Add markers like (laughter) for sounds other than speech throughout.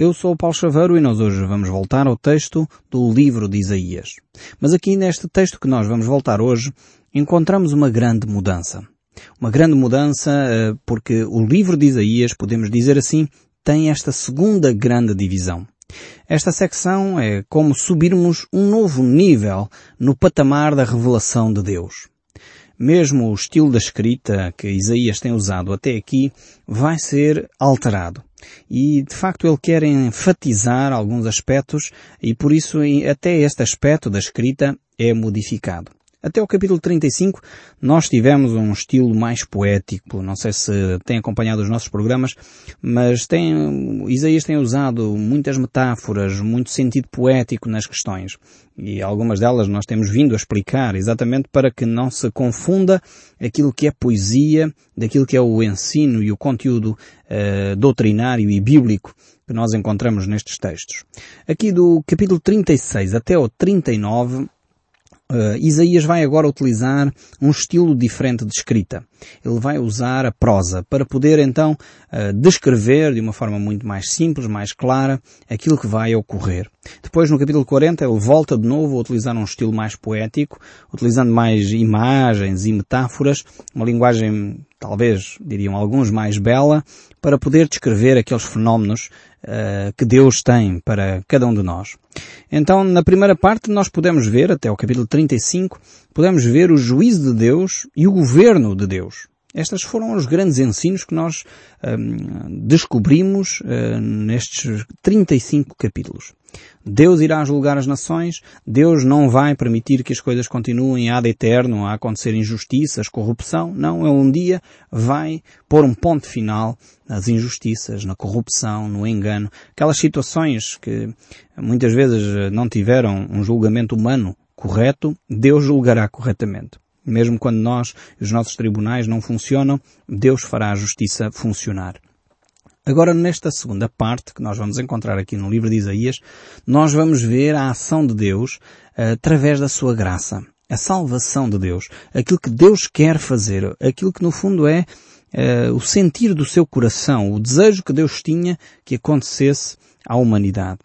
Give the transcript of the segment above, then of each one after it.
Eu sou o Paulo Chaveiro e nós hoje vamos voltar ao texto do livro de Isaías. Mas aqui neste texto que nós vamos voltar hoje, encontramos uma grande mudança. Uma grande mudança eh, porque o livro de Isaías, podemos dizer assim, tem esta segunda grande divisão. Esta secção é como subirmos um novo nível no patamar da revelação de Deus. Mesmo o estilo da escrita que Isaías tem usado até aqui vai ser alterado. E, de facto, ele quer enfatizar alguns aspectos e, por isso, até este aspecto da escrita é modificado. Até o capítulo 35 nós tivemos um estilo mais poético. Não sei se tem acompanhado os nossos programas, mas tem, Isaías tem usado muitas metáforas, muito sentido poético nas questões. E algumas delas nós temos vindo a explicar exatamente para que não se confunda aquilo que é poesia daquilo que é o ensino e o conteúdo uh, doutrinário e bíblico que nós encontramos nestes textos. Aqui do capítulo 36 até o 39 Uh, Isaías vai agora utilizar um estilo diferente de escrita. Ele vai usar a prosa para poder então uh, descrever de uma forma muito mais simples, mais clara, aquilo que vai ocorrer. Depois no capítulo 40 ele volta de novo a utilizar um estilo mais poético, utilizando mais imagens e metáforas, uma linguagem talvez diriam alguns mais bela, para poder descrever aqueles fenómenos uh, que Deus tem para cada um de nós. Então, na primeira parte, nós podemos ver, até o capítulo 35, podemos ver o juízo de Deus e o governo de Deus. Estes foram os grandes ensinos que nós um, descobrimos uh, nestes 35 capítulos. Deus irá julgar as nações, Deus não vai permitir que as coisas continuem ad eterno a acontecer injustiças, corrupção, não, ele um dia vai pôr um ponto final nas injustiças, na corrupção, no engano, aquelas situações que muitas vezes não tiveram um julgamento humano correto, Deus julgará corretamente. Mesmo quando nós, os nossos tribunais não funcionam, Deus fará a justiça funcionar. Agora, nesta segunda parte, que nós vamos encontrar aqui no livro de Isaías, nós vamos ver a ação de Deus uh, através da sua graça. A salvação de Deus. Aquilo que Deus quer fazer. Aquilo que no fundo é uh, o sentir do seu coração. O desejo que Deus tinha que acontecesse à humanidade.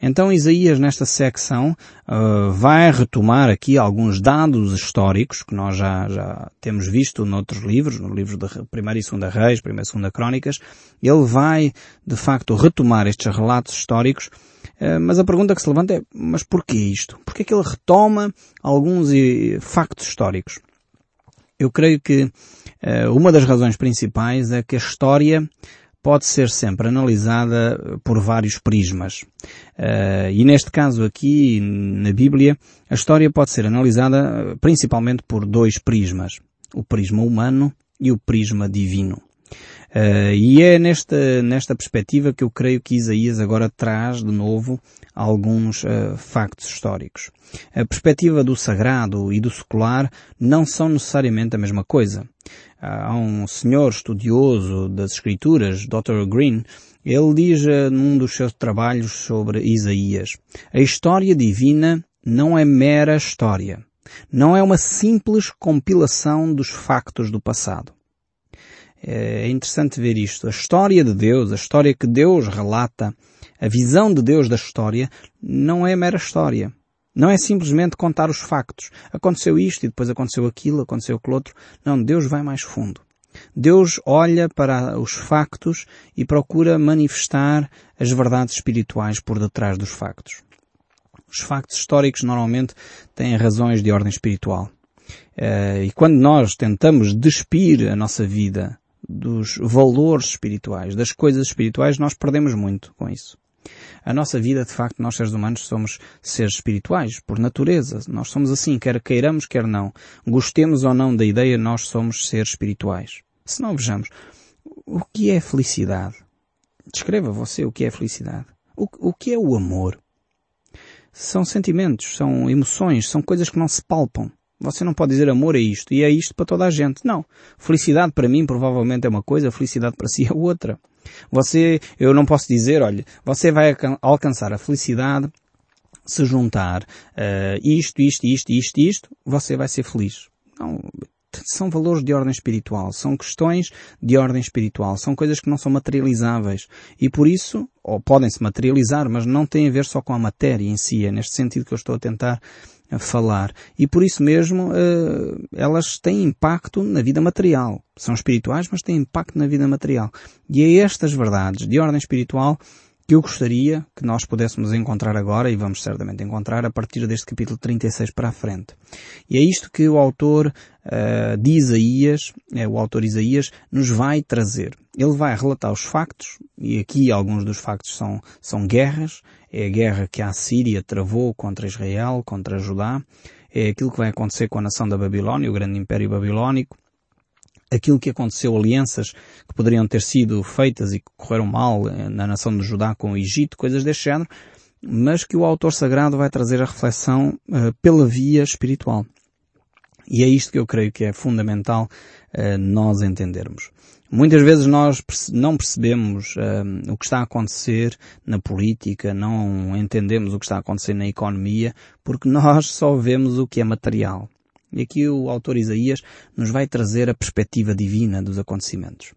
Então Isaías nesta secção uh, vai retomar aqui alguns dados históricos que nós já, já temos visto noutros livros, no livro de 1 e 2 Reis, 1 e 2 Crónicas. Ele vai, de facto, retomar estes relatos históricos, uh, mas a pergunta que se levanta é, mas porquê isto? Porquê que ele retoma alguns uh, factos históricos? Eu creio que uma das razões principais é que a história pode ser sempre analisada por vários prismas. Uh, e neste caso aqui, na Bíblia, a história pode ser analisada eh, principalmente por dois prismas. O prisma humano e o prisma divino. Uh, e é nesta, nesta perspectiva que eu creio que Isaías agora traz de novo alguns uh, factos históricos. A perspectiva do sagrado e do secular não são necessariamente a mesma coisa. Há um senhor estudioso das escrituras, Dr. Green, ele diz uh, num dos seus trabalhos sobre Isaías, a história divina não é mera história. Não é uma simples compilação dos factos do passado. É interessante ver isto. A história de Deus, a história que Deus relata, a visão de Deus da história, não é mera história. Não é simplesmente contar os factos. Aconteceu isto e depois aconteceu aquilo, aconteceu aquilo outro. Não, Deus vai mais fundo. Deus olha para os factos e procura manifestar as verdades espirituais por detrás dos factos. Os factos históricos normalmente têm razões de ordem espiritual. Eh, e quando nós tentamos despir a nossa vida dos valores espirituais, das coisas espirituais, nós perdemos muito com isso. A nossa vida, de facto, nós seres humanos somos seres espirituais, por natureza. Nós somos assim, quer queiramos, quer não. Gostemos ou não da ideia, nós somos seres espirituais. Se não vejamos, o que é felicidade? Descreva você o que é felicidade. O, o que é o amor? São sentimentos, são emoções, são coisas que não se palpam. Você não pode dizer amor é isto e é isto para toda a gente. Não. Felicidade para mim provavelmente é uma coisa, felicidade para (laughs) si é outra. Você, eu não posso dizer, olha, você vai alcançar a felicidade se juntar uh, isto, isto, isto, isto, isto, você vai ser feliz. Não, são valores de ordem espiritual, são questões de ordem espiritual, são coisas que não são materializáveis e por isso, ou podem se materializar, mas não têm a ver só com a matéria em si, é neste sentido que eu estou a tentar falar. E por isso mesmo uh, elas têm impacto na vida material. São espirituais, mas têm impacto na vida material. E é estas verdades de ordem espiritual que eu gostaria que nós pudéssemos encontrar agora, e vamos certamente encontrar, a partir deste capítulo 36 para a frente. E é isto que o autor uh, de Isaías, é, o autor Isaías, nos vai trazer. Ele vai relatar os factos, e aqui alguns dos factos são, são guerras, é a guerra que a Síria travou contra Israel, contra Judá, é aquilo que vai acontecer com a nação da Babilónia, o grande império babilónico, aquilo que aconteceu, alianças que poderiam ter sido feitas e que correram mal eh, na nação de Judá com o Egito, coisas deste género, mas que o autor sagrado vai trazer a reflexão uh, pela via espiritual. E é isto que eu creio que é fundamental uh, nós entendermos. Muitas vezes nós não percebemos uh, o que está a acontecer na política, não entendemos o que está a acontecer na economia, porque nós só vemos o que é material. E aqui o autor Isaías nos vai trazer a perspectiva divina dos acontecimentos.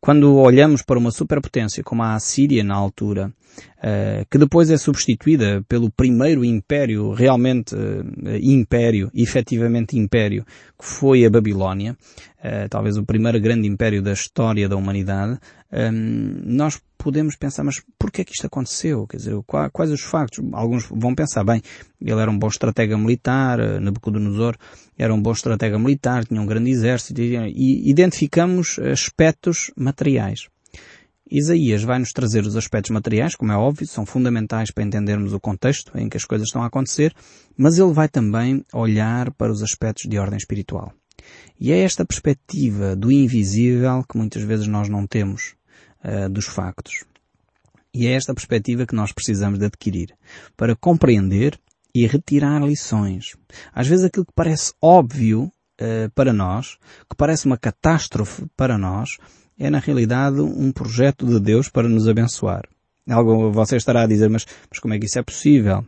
Quando olhamos para uma superpotência como a Assíria na altura, uh, que depois é substituída pelo primeiro império, realmente uh, império, efetivamente império, que foi a Babilónia, uh, talvez o primeiro grande império da história da humanidade, um, nós podemos pensar, mas porquê é que isto aconteceu? Quer dizer, quais os factos? Alguns vão pensar, bem, ele era um bom estratega militar, eh, Nabucodonosor era um bom estratega militar, tinha um grande exército, e identificamos aspectos materiais. Isaías vai nos trazer os aspectos materiais, como é óbvio, são fundamentais para entendermos o contexto em que as coisas estão a acontecer, mas ele vai também olhar para os aspectos de ordem espiritual. E é esta perspectiva do invisível que muitas vezes nós não temos uh, dos factos. E é esta perspectiva que nós precisamos de adquirir para compreender e retirar lições. Às vezes aquilo que parece óbvio uh, para nós, que parece uma catástrofe para nós, é na realidade um projeto de Deus para nos abençoar. Algo você estará a dizer, mas, mas como é que isso é possível?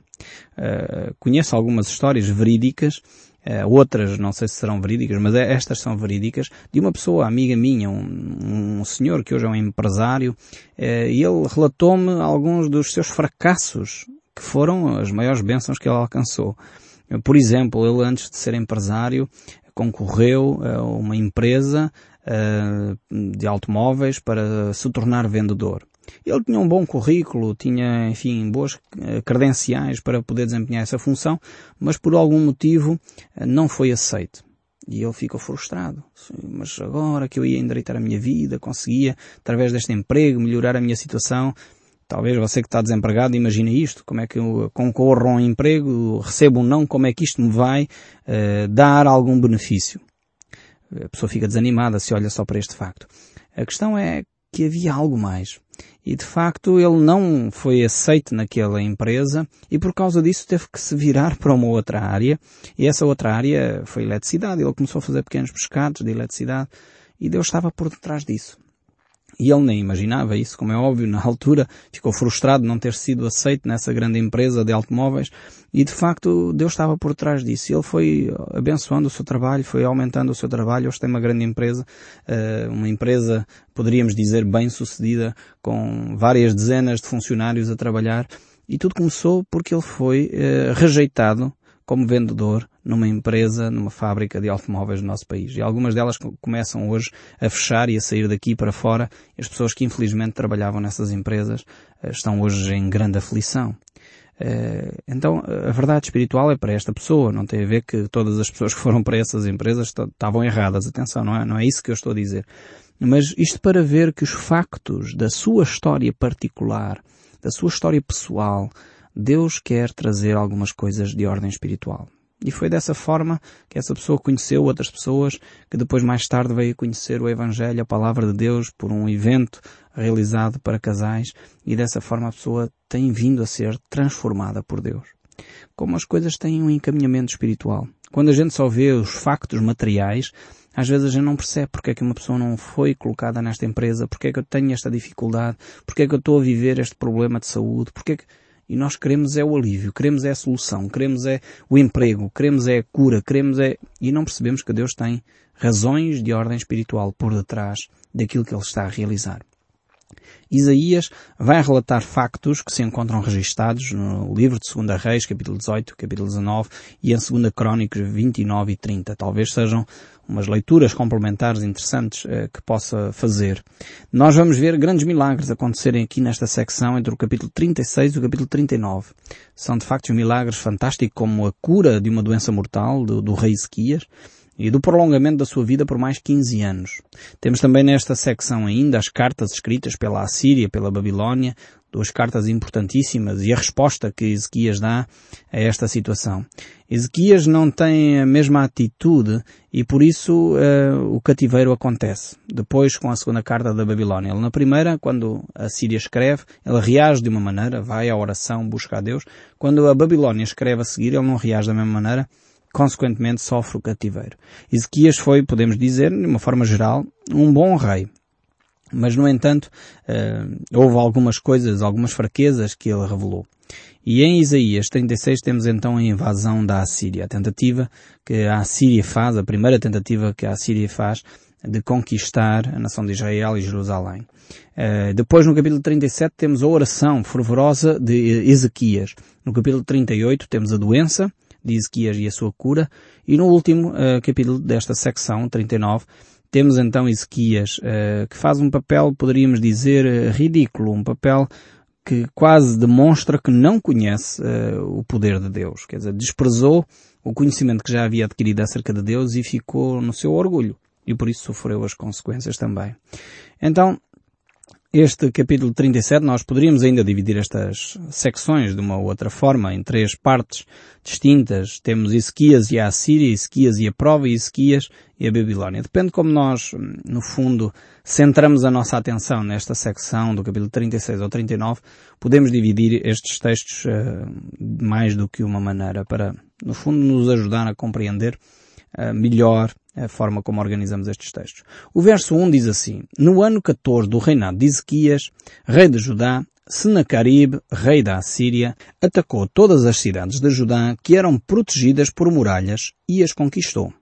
Uh, conheço algumas histórias verídicas Uh, outras não sei se serão verídicas, mas é, estas são verídicas, de uma pessoa, amiga minha, um, um senhor que hoje é um empresário, uh, e ele relatou-me alguns dos seus fracassos, que foram as maiores bênçãos que ele alcançou. Por exemplo, ele antes de ser empresário, concorreu a uma empresa de automóveis para se tornar vendedor. Ele tinha um bom currículo, tinha, enfim, boas eh, credenciais para poder desempenhar essa função, mas por algum motivo eh, não foi aceito. E ele ficou frustrado. Mas agora que eu ia endireitar a minha vida, conseguia, através deste emprego, melhorar a minha situação, talvez você que está desempregado imagine isto, como é que eu concorro a um emprego, recebo um não, como é que isto me vai uh, dar algum benefício? A pessoa fica desanimada se olha só para este facto. A questão é que havia algo mais. E de facto ele não foi aceito naquela empresa e por causa disso teve que se virar para uma outra área. E essa outra área foi eletricidade. Ele começou a fazer pequenos pescados de eletricidade e Deus estava por detrás disso. E ele nem imaginava isso, como é óbvio, na altura ficou frustrado de não ter sido aceito nessa grande empresa de automóveis e de facto Deus estava por trás disso. Ele foi abençoando o seu trabalho, foi aumentando o seu trabalho. Hoje tem uma grande empresa, eh, uma empresa, poderíamos dizer, bem sucedida, com várias dezenas de funcionários a trabalhar. E tudo começou porque ele foi eh, rejeitado como vendedor numa empresa, numa fábrica de automóveis no nosso país. E algumas delas começam hoje a fechar e a sair daqui para fora. As pessoas que infelizmente trabalhavam nessas empresas eh, estão hoje em grande aflição. Eh, então, a verdade espiritual é para esta pessoa, não tem a ver que todas as pessoas que foram para essas empresas estavam erradas. Atenção, não é, não é isso que eu estou a dizer. Mas isto para ver que os factos da sua história particular, da sua história pessoal, Deus quer trazer algumas coisas de ordem espiritual. E foi dessa forma que essa pessoa conheceu outras pessoas que depois mais tarde veio conhecer o Evangelho, a Palavra de Deus, por um evento realizado para casais e dessa forma a pessoa tem vindo a ser transformada por Deus. Como as coisas têm um encaminhamento espiritual. Quando a gente só vê os factos materiais, às vezes a gente não percebe porque é que uma pessoa não foi colocada nesta empresa, porque é que eu tenho esta dificuldade, porque é que eu estou a viver este problema de saúde, porque é que e nós queremos é o alívio, queremos é a solução, queremos é o emprego, queremos é a cura, queremos é... e não percebemos que Deus tem razões de ordem espiritual por detrás daquilo que Ele está a realizar. Isaías vai relatar factos que se encontram registados no livro de 2 Reis, capítulo 18, capítulo 19 e em 2 Crónicos 29 e 30. Talvez sejam umas leituras complementares interessantes eh, que possa fazer. Nós vamos ver grandes milagres acontecerem aqui nesta secção entre o capítulo 36 e o capítulo 39. São de facto milagres fantásticos como a cura de uma doença mortal do, do rei Ezequias, e do prolongamento da sua vida por mais 15 anos. Temos também nesta secção ainda as cartas escritas pela Assíria, pela Babilónia, duas cartas importantíssimas e a resposta que Ezequias dá a esta situação. Ezequias não tem a mesma atitude e por isso uh, o cativeiro acontece. Depois com a segunda carta da Babilónia. Ele na primeira, quando a Síria escreve, ele reage de uma maneira, vai à oração, busca a Deus. Quando a Babilónia escreve a seguir, ele não reage da mesma maneira consequentemente sofre o cativeiro. Ezequias foi, podemos dizer, de uma forma geral, um bom rei. Mas, no entanto, uh, houve algumas coisas, algumas fraquezas que ele revelou. E em Isaías 36 temos então a invasão da Assíria, a tentativa que a Assíria faz, a primeira tentativa que a Assíria faz de conquistar a nação de Israel e Jerusalém. Uh, depois no capítulo 37 temos a oração fervorosa de Ezequias. No capítulo 38 temos a doença, de Ezequias e a sua cura. E no último uh, capítulo desta secção, 39, temos então Ezequias, uh, que faz um papel, poderíamos dizer, uh, ridículo, um papel que quase demonstra que não conhece o poder de Deus. Quer dizer, desprezou o conhecimento que já havia adquirido acerca de Deus e ficou no seu orgulho. E por isso sofreu as consequências também. Então, este capítulo 37 nós poderíamos ainda dividir estas secções de uma outra forma, em três partes distintas. Temos Ezequias e a Assíria, Ezequias e a prova, Ezequias e a Babilónia. Depende como nós, no fundo, centramos a nossa atenção nesta secção do capítulo 36 ao 39, podemos dividir estes textos uh, mais do que uma maneira para, no fundo, nos ajudar a compreender uh, melhor a forma como organizamos estes textos. O verso 1 diz assim, No ano 14 do reinado de Ezequias, rei de Judá, Senacarib, rei da Assíria, atacou todas as cidades de Judá que eram protegidas por muralhas e as conquistou.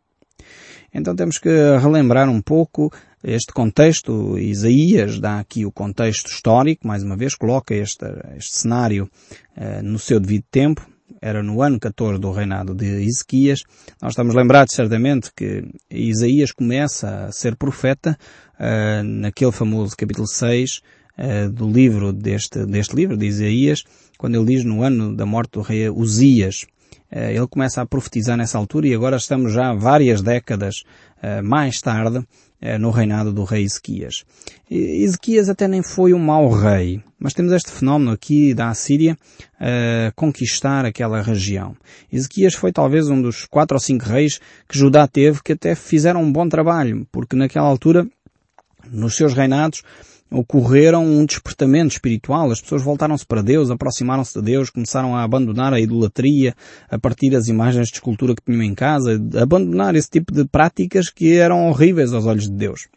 Então temos que relembrar um pouco este contexto. Isaías dá aqui o contexto histórico, mais uma vez coloca este, este cenário uh, no seu devido tempo era no ano 14 do reinado de Ezequias. Nós estamos lembrados certamente que Isaías começa a ser profeta uh, naquele famoso capítulo 6 uh, eh, do livro deste, deste livro de Isaías, quando ele diz no ano da morte do rei Uzias. Uh, ele começa a profetizar nessa altura e agora estamos já várias décadas mais tarde no reinado do rei Ezequias. Ezequias até nem foi um mau rei, mas temos este fenómeno aqui da Assíria a conquistar aquela região. Ezequias foi talvez um dos quatro ou cinco reis que Judá teve que até fizeram um bom trabalho, porque naquela altura, nos seus reinados, ocorreram um despertamento espiritual. As pessoas voltaram-se para Deus, aproximaram-se de Deus, começaram a abandonar a idolatria, a partir as imagens de escultura que tinham em casa, abandonar esse tipo de práticas que eram horríveis aos olhos de Deus.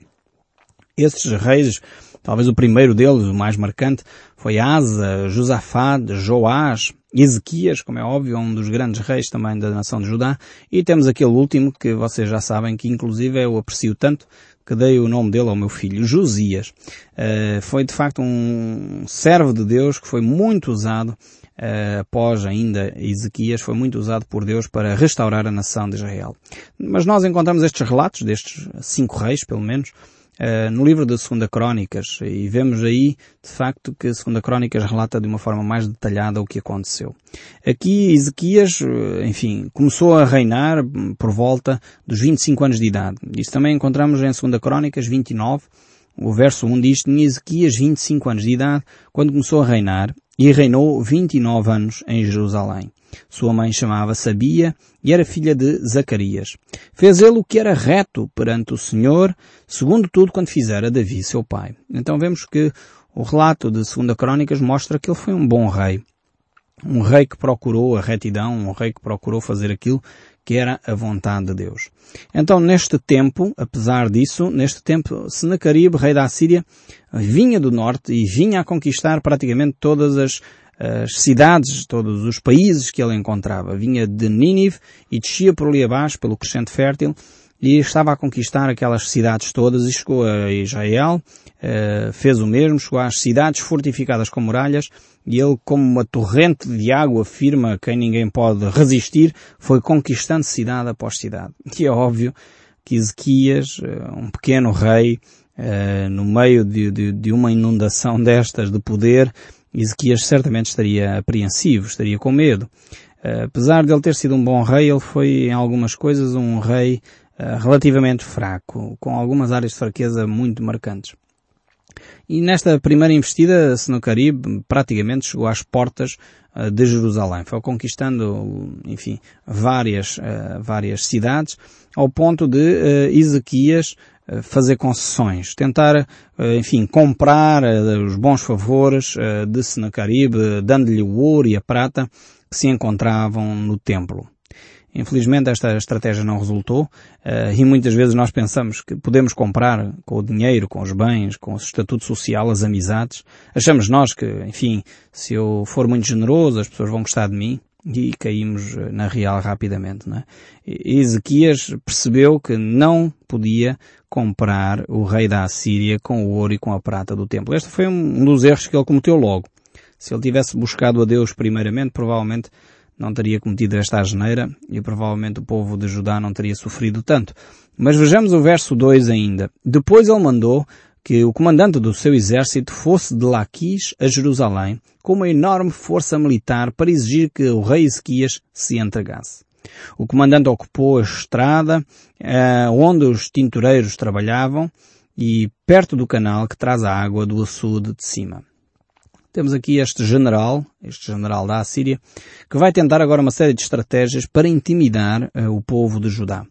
Esses reis, talvez o primeiro deles, o mais marcante, foi Asa, Josafá, Joás, Ezequias, como é óbvio, é um dos grandes reis também da nação de Judá, e temos aquele último que vocês já sabem que inclusive eu aprecio tanto, que dei o nome dele ao meu filho, Josias. Uh, foi de facto um servo de Deus que foi muito usado uh, após ainda Ezequias, foi muito usado por Deus para restaurar a nação de Israel. Mas nós encontramos estes relatos destes cinco reis, pelo menos, uh, no livro da Segunda Crónicas e vemos aí, de facto, que a Segunda Crónicas relata de uma forma mais detalhada o que aconteceu. Aqui Ezequias, eh, enfim, começou a reinar por volta dos 25 anos de idade. Isso também encontramos em Segunda Crónicas 29, o verso 1 diz, tinha Ezequias 25 anos de idade quando começou a reinar e reinou 29 anos em Jerusalém. Sua mãe chamava Sabia e era filha de Zacarias. Fez ele o que era reto perante o Senhor, segundo tudo quando fizera Davi, seu pai. Então vemos que o relato de Segunda Crónicas mostra que ele foi um bom rei. Um rei que procurou a retidão, um rei que procurou fazer aquilo que era a vontade de Deus. Então, neste tempo, apesar disso, neste tempo, Sennacherib, rei da Assíria, vinha do norte e vinha a conquistar praticamente todas as as cidades, todos os países que ele encontrava. Vinha de Nínive e descia por ali abaixo, pelo crescente fértil, e estava a conquistar aquelas cidades todas e chegou a Israel, uh, fez o mesmo, chegou às cidades fortificadas com muralhas e ele, como uma torrente de água firma quem ninguém pode resistir, foi conquistando cidade após cidade. (laughs) E é óbvio que Ezequias, uh, um pequeno rei, uh, no meio de, de, de uma inundação (laughs) destas de poder, Ezequias certamente estaria apreensivo, estaria com medo. apesar de ele ter sido um bom rei, ele foi em algumas coisas um rei relativamente fraco, com algumas áreas de fraqueza muito marcantes. E nesta primeira investida, Sennacherib praticamente chegou às portas uh, de Jerusalém. Foi conquistando, enfim, várias, uh, várias cidades, ao ponto de Ezequias fazer concessões, tentar, enfim, comprar os bons favores de Sennacherib, dando-lhe o ouro e a prata que se encontravam no templo. Infelizmente esta estratégia não resultou uh, e muitas vezes nós pensamos que podemos comprar com o dinheiro, com os bens, com o estatuto social, as amizades. Achamos nós que, enfim, se eu for muito generoso as pessoas vão gostar de mim e caímos eh, na real rapidamente. Não é? Ezequias percebeu que não podia comprar o rei da Assíria com o ouro e com a prata do templo. Este foi um dos erros que ele cometeu logo. Se ele tivesse buscado a Deus primeiramente, provavelmente não teria cometido esta asneira e provavelmente o povo de Judá não teria sofrido tanto. Mas vejamos o verso 2 ainda. Depois ele mandou que o comandante do seu exército fosse de Laquis a Jerusalém com uma enorme força militar para exigir que o rei Ezequias se entregasse. O comandante ocupou a estrada eh, onde os tintureiros trabalhavam e perto do canal que traz a água do açude de cima. Temos aqui este general, este general da Assíria, que vai tentar agora uma série de estratégias para intimidar uh, o povo de Judá.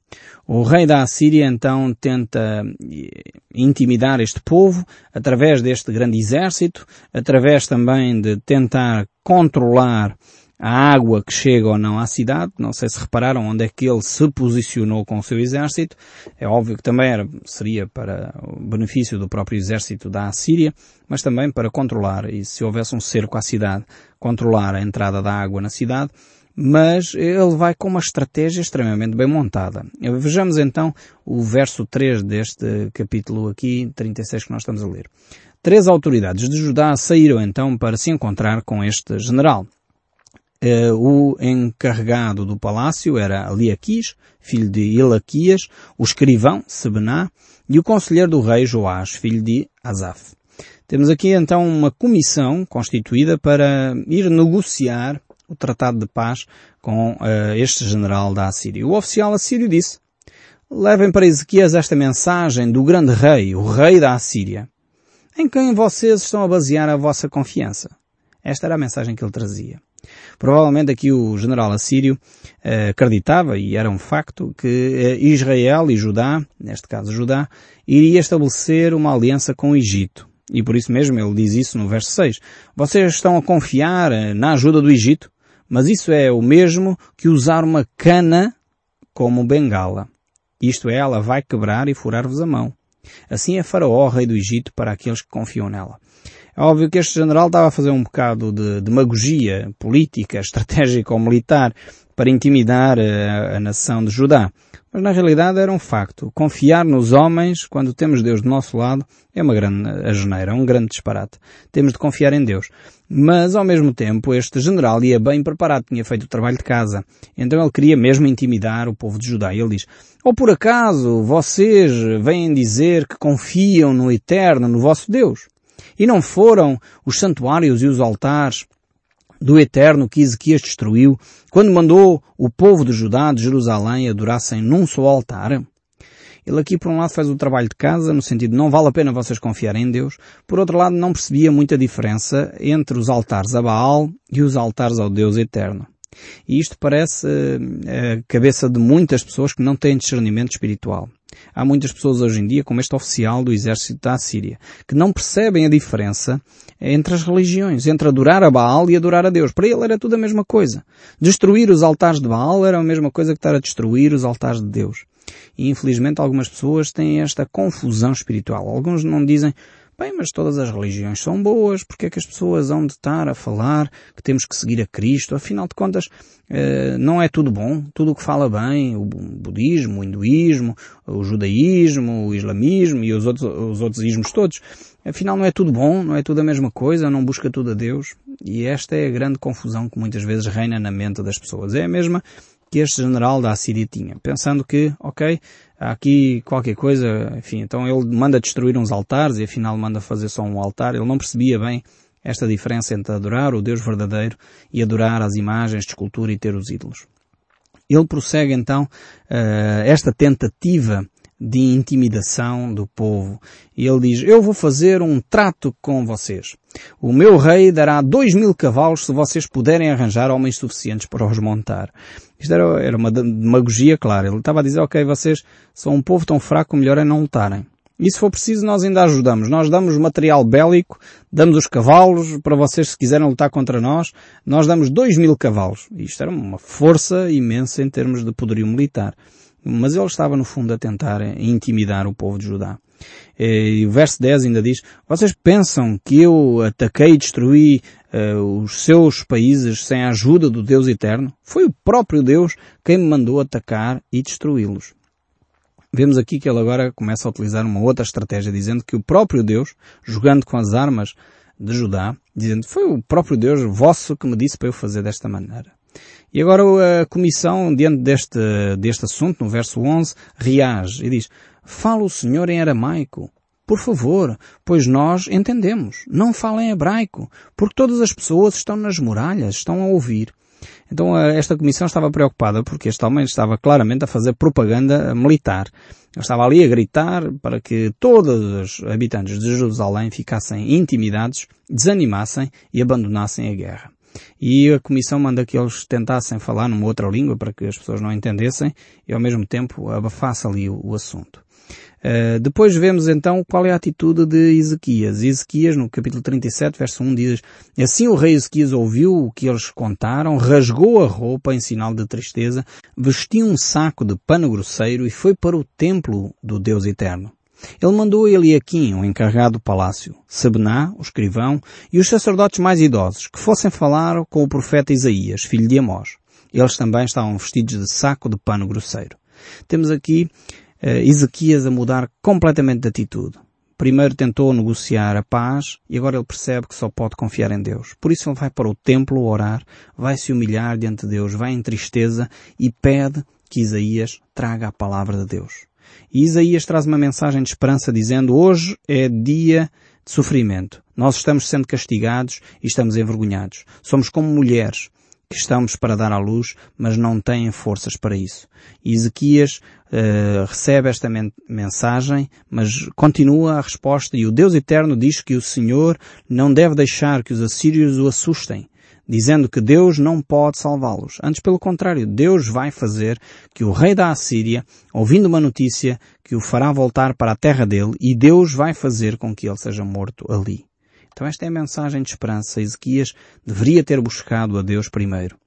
O rei da Assíria então tenta eh, intimidar este povo através deste grande exército, através também de tentar controlar a água que chega ou não à cidade. Não sei se repararam onde é que ele se posicionou com o seu exército. É óbvio que também era, seria para o benefício do próprio exército da Assíria, mas também para controlar, e se houvesse um cerco à cidade, controlar a entrada da água na cidade. Mas ele vai com uma estratégia extremamente bem montada. Vejamos então o verso 3 deste capítulo aqui, 36 que nós estamos a ler. Três autoridades de Judá saíram então para se encontrar com este general. Uh, o encarregado do palácio era Eliaquis, filho de Ilaquias, o escrivão, Sebená, e o conselheiro do rei Joás, filho de Asaf. Temos aqui então uma comissão constituída para ir negociar o tratado de paz com uh, este general da Assíria. O oficial assírio disse, levem para Ezequias esta mensagem do grande rei, o rei da Assíria, em quem vocês estão a basear a vossa confiança. Esta era a mensagem que ele trazia. Provavelmente aqui o general assírio eh, acreditava, e era um facto, que eh, Israel e Judá, neste caso Judá, iria estabelecer uma aliança com o Egito. E por isso mesmo ele diz isso no verso 6. Vocês estão a confiar eh, na ajuda do Egito, mas isso é o mesmo que usar uma cana como bengala. Isto é, ela vai quebrar e furar-vos a mão. Assim é Faraó, rei do Egito, para aqueles que confiam nela. É óbvio que este general estava a fazer um bocado de demagogia política, (laughs) estratégica ou militar para intimidar a, eh, a nação de Judá. Mas na realidade era um facto. Confiar nos homens, quando temos Deus do nosso lado, é uma grande asneira, um grande disparate. Temos de confiar em Deus. Mas ao mesmo tempo, este general ia bem preparado, tinha feito o trabalho de casa. Então ele queria mesmo intimidar o povo de Judá. E ele diz, ou por acaso vocês vêm dizer que confiam no Eterno, no vosso Deus? E não foram os santuários e os altares do Eterno que Ezequias destruiu, quando mandou o povo de Judá, de Jerusalém, adorassem num só altar? Ele aqui, por um lado, faz o trabalho de casa, no sentido não vale a pena vocês confiarem em Deus. Por outro lado, não percebia muita diferença entre os altares a Baal e os altares ao Deus Eterno. E isto parece uh, a cabeça de muitas pessoas que não têm discernimento espiritual. Há muitas pessoas hoje em dia, como este oficial do exército da Síria, que não percebem a diferença entre as religiões, entre adorar a Baal e adorar a Deus. Para ele era tudo a mesma coisa. Destruir os altares de Baal era a mesma coisa que estar a destruir os altares de Deus. E infelizmente algumas pessoas têm esta confusão espiritual. Alguns não dizem, Bem, mas todas as religiões são boas, porque é que as pessoas hão de estar a falar que temos que seguir a Cristo? Afinal de contas, eh, não é tudo bom, tudo o que fala bem, o budismo, o hinduísmo, o judaísmo, o islamismo e os outros, os outros ismos todos. Afinal não é tudo bom, não é tudo a mesma coisa, não busca tudo a Deus. E esta é a grande confusão que muitas vezes reina na mente das pessoas. É a mesma que este general da Assíria tinha, pensando que, ok, há aqui qualquer coisa, enfim, então ele manda destruir uns altares e afinal manda fazer só um altar. Ele não percebia bem esta diferença entre adorar o Deus verdadeiro e adorar as imagens de escultura e ter os ídolos. Ele prossegue então uh, esta tentativa de intimidação do povo. E ele diz, eu vou fazer um trato com vocês. O meu rei dará dois mil cavalos se vocês puderem arranjar homens suficientes para os montar. Isto era, era uma demagogia clara. Ele estava a dizer, ok, vocês são um povo tão fraco, melhor é não lutarem. E se for preciso, nós ainda ajudamos. Nós damos material bélico, damos os cavalos para vocês se quiserem lutar contra nós. Nós damos dois mil cavalos. Isto era uma força imensa em termos de poderio militar. Mas ele estava no fundo a tentar intimidar o povo de Judá. E o verso 10 ainda diz, vocês pensam que eu ataquei e destruí uh, os seus países sem a ajuda do Deus Eterno? Foi o próprio Deus quem me mandou atacar e destruí-los. Vemos aqui que ele agora começa a utilizar uma outra estratégia, dizendo que o próprio Deus, jogando com as armas de Judá, dizendo, foi o próprio Deus vosso que me disse para eu fazer desta maneira. E agora a comissão, diante deste, deste assunto, no verso 11, reage e diz, fala o Senhor em aramaico. Por favor, pois nós entendemos. Não fala em hebraico, porque todas as pessoas estão nas muralhas, estão a ouvir. Então esta comissão estava preocupada porque este homem estava claramente a fazer propaganda militar. Ele estava ali a gritar para que todos os habitantes de Jerusalém ficassem intimidados, desanimassem e abandonassem a guerra. E a Comissão manda que eles tentassem falar numa outra língua para que as pessoas não entendessem e ao mesmo tempo abafasse ali o assunto. Uh, depois vemos então qual é a atitude de Ezequias. Ezequias, no capítulo 37, verso 1, diz Assim o rei Ezequias ouviu o que eles contaram, rasgou a roupa em sinal de tristeza, vestiu um saco de pano grosseiro e foi para o templo do Deus Eterno. Ele mandou Eliaquim, o encarregado do palácio, Sabená, o escrivão, e os sacerdotes mais idosos, que fossem falar com o profeta Isaías, filho de Amós. Eles também estavam vestidos de saco de pano grosseiro. Temos aqui Ezequias a mudar completamente de atitude. Primeiro tentou negociar a paz e agora ele percebe que só pode confiar em Deus. Por isso ele vai para o templo orar, vai se humilhar diante de Deus, vai em tristeza e pede que Isaías traga a palavra de Deus. E Isaías traz uma mensagem de esperança dizendo hoje é dia de sofrimento. Nós estamos sendo castigados e estamos envergonhados. Somos como mulheres estamos para dar à luz, mas não têm forças para isso. E Ezequias uh, recebe esta men mensagem, mas continua a resposta e o Deus Eterno diz que o Senhor não deve deixar que os assírios o assustem dizendo que Deus não pode salvá-los. Antes, pelo contrário, Deus vai fazer que o rei da Assíria, ouvindo uma notícia, que o fará voltar para a terra dele e Deus vai fazer com que ele seja morto ali. Então esta é a mensagem de esperança. Ezequias deveria ter buscado a Deus primeiro.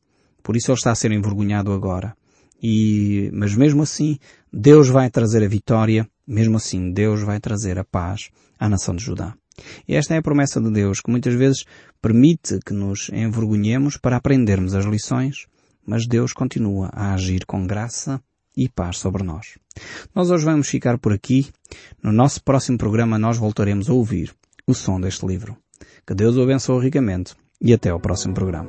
Por isso ele está a ser envergonhado agora. E, mas mesmo assim, Deus vai trazer a vitória, mesmo assim, Deus vai trazer a paz à nação de Judá. E esta é a promessa de Deus, que muitas vezes permite que nos envergonhemos para aprendermos as lições, mas Deus continua a agir com graça e paz sobre nós. Nós hoje vamos ficar por aqui. No nosso próximo programa nós voltaremos a ouvir o som deste livro. Que Deus o abençoe ricamente e até ao próximo programa.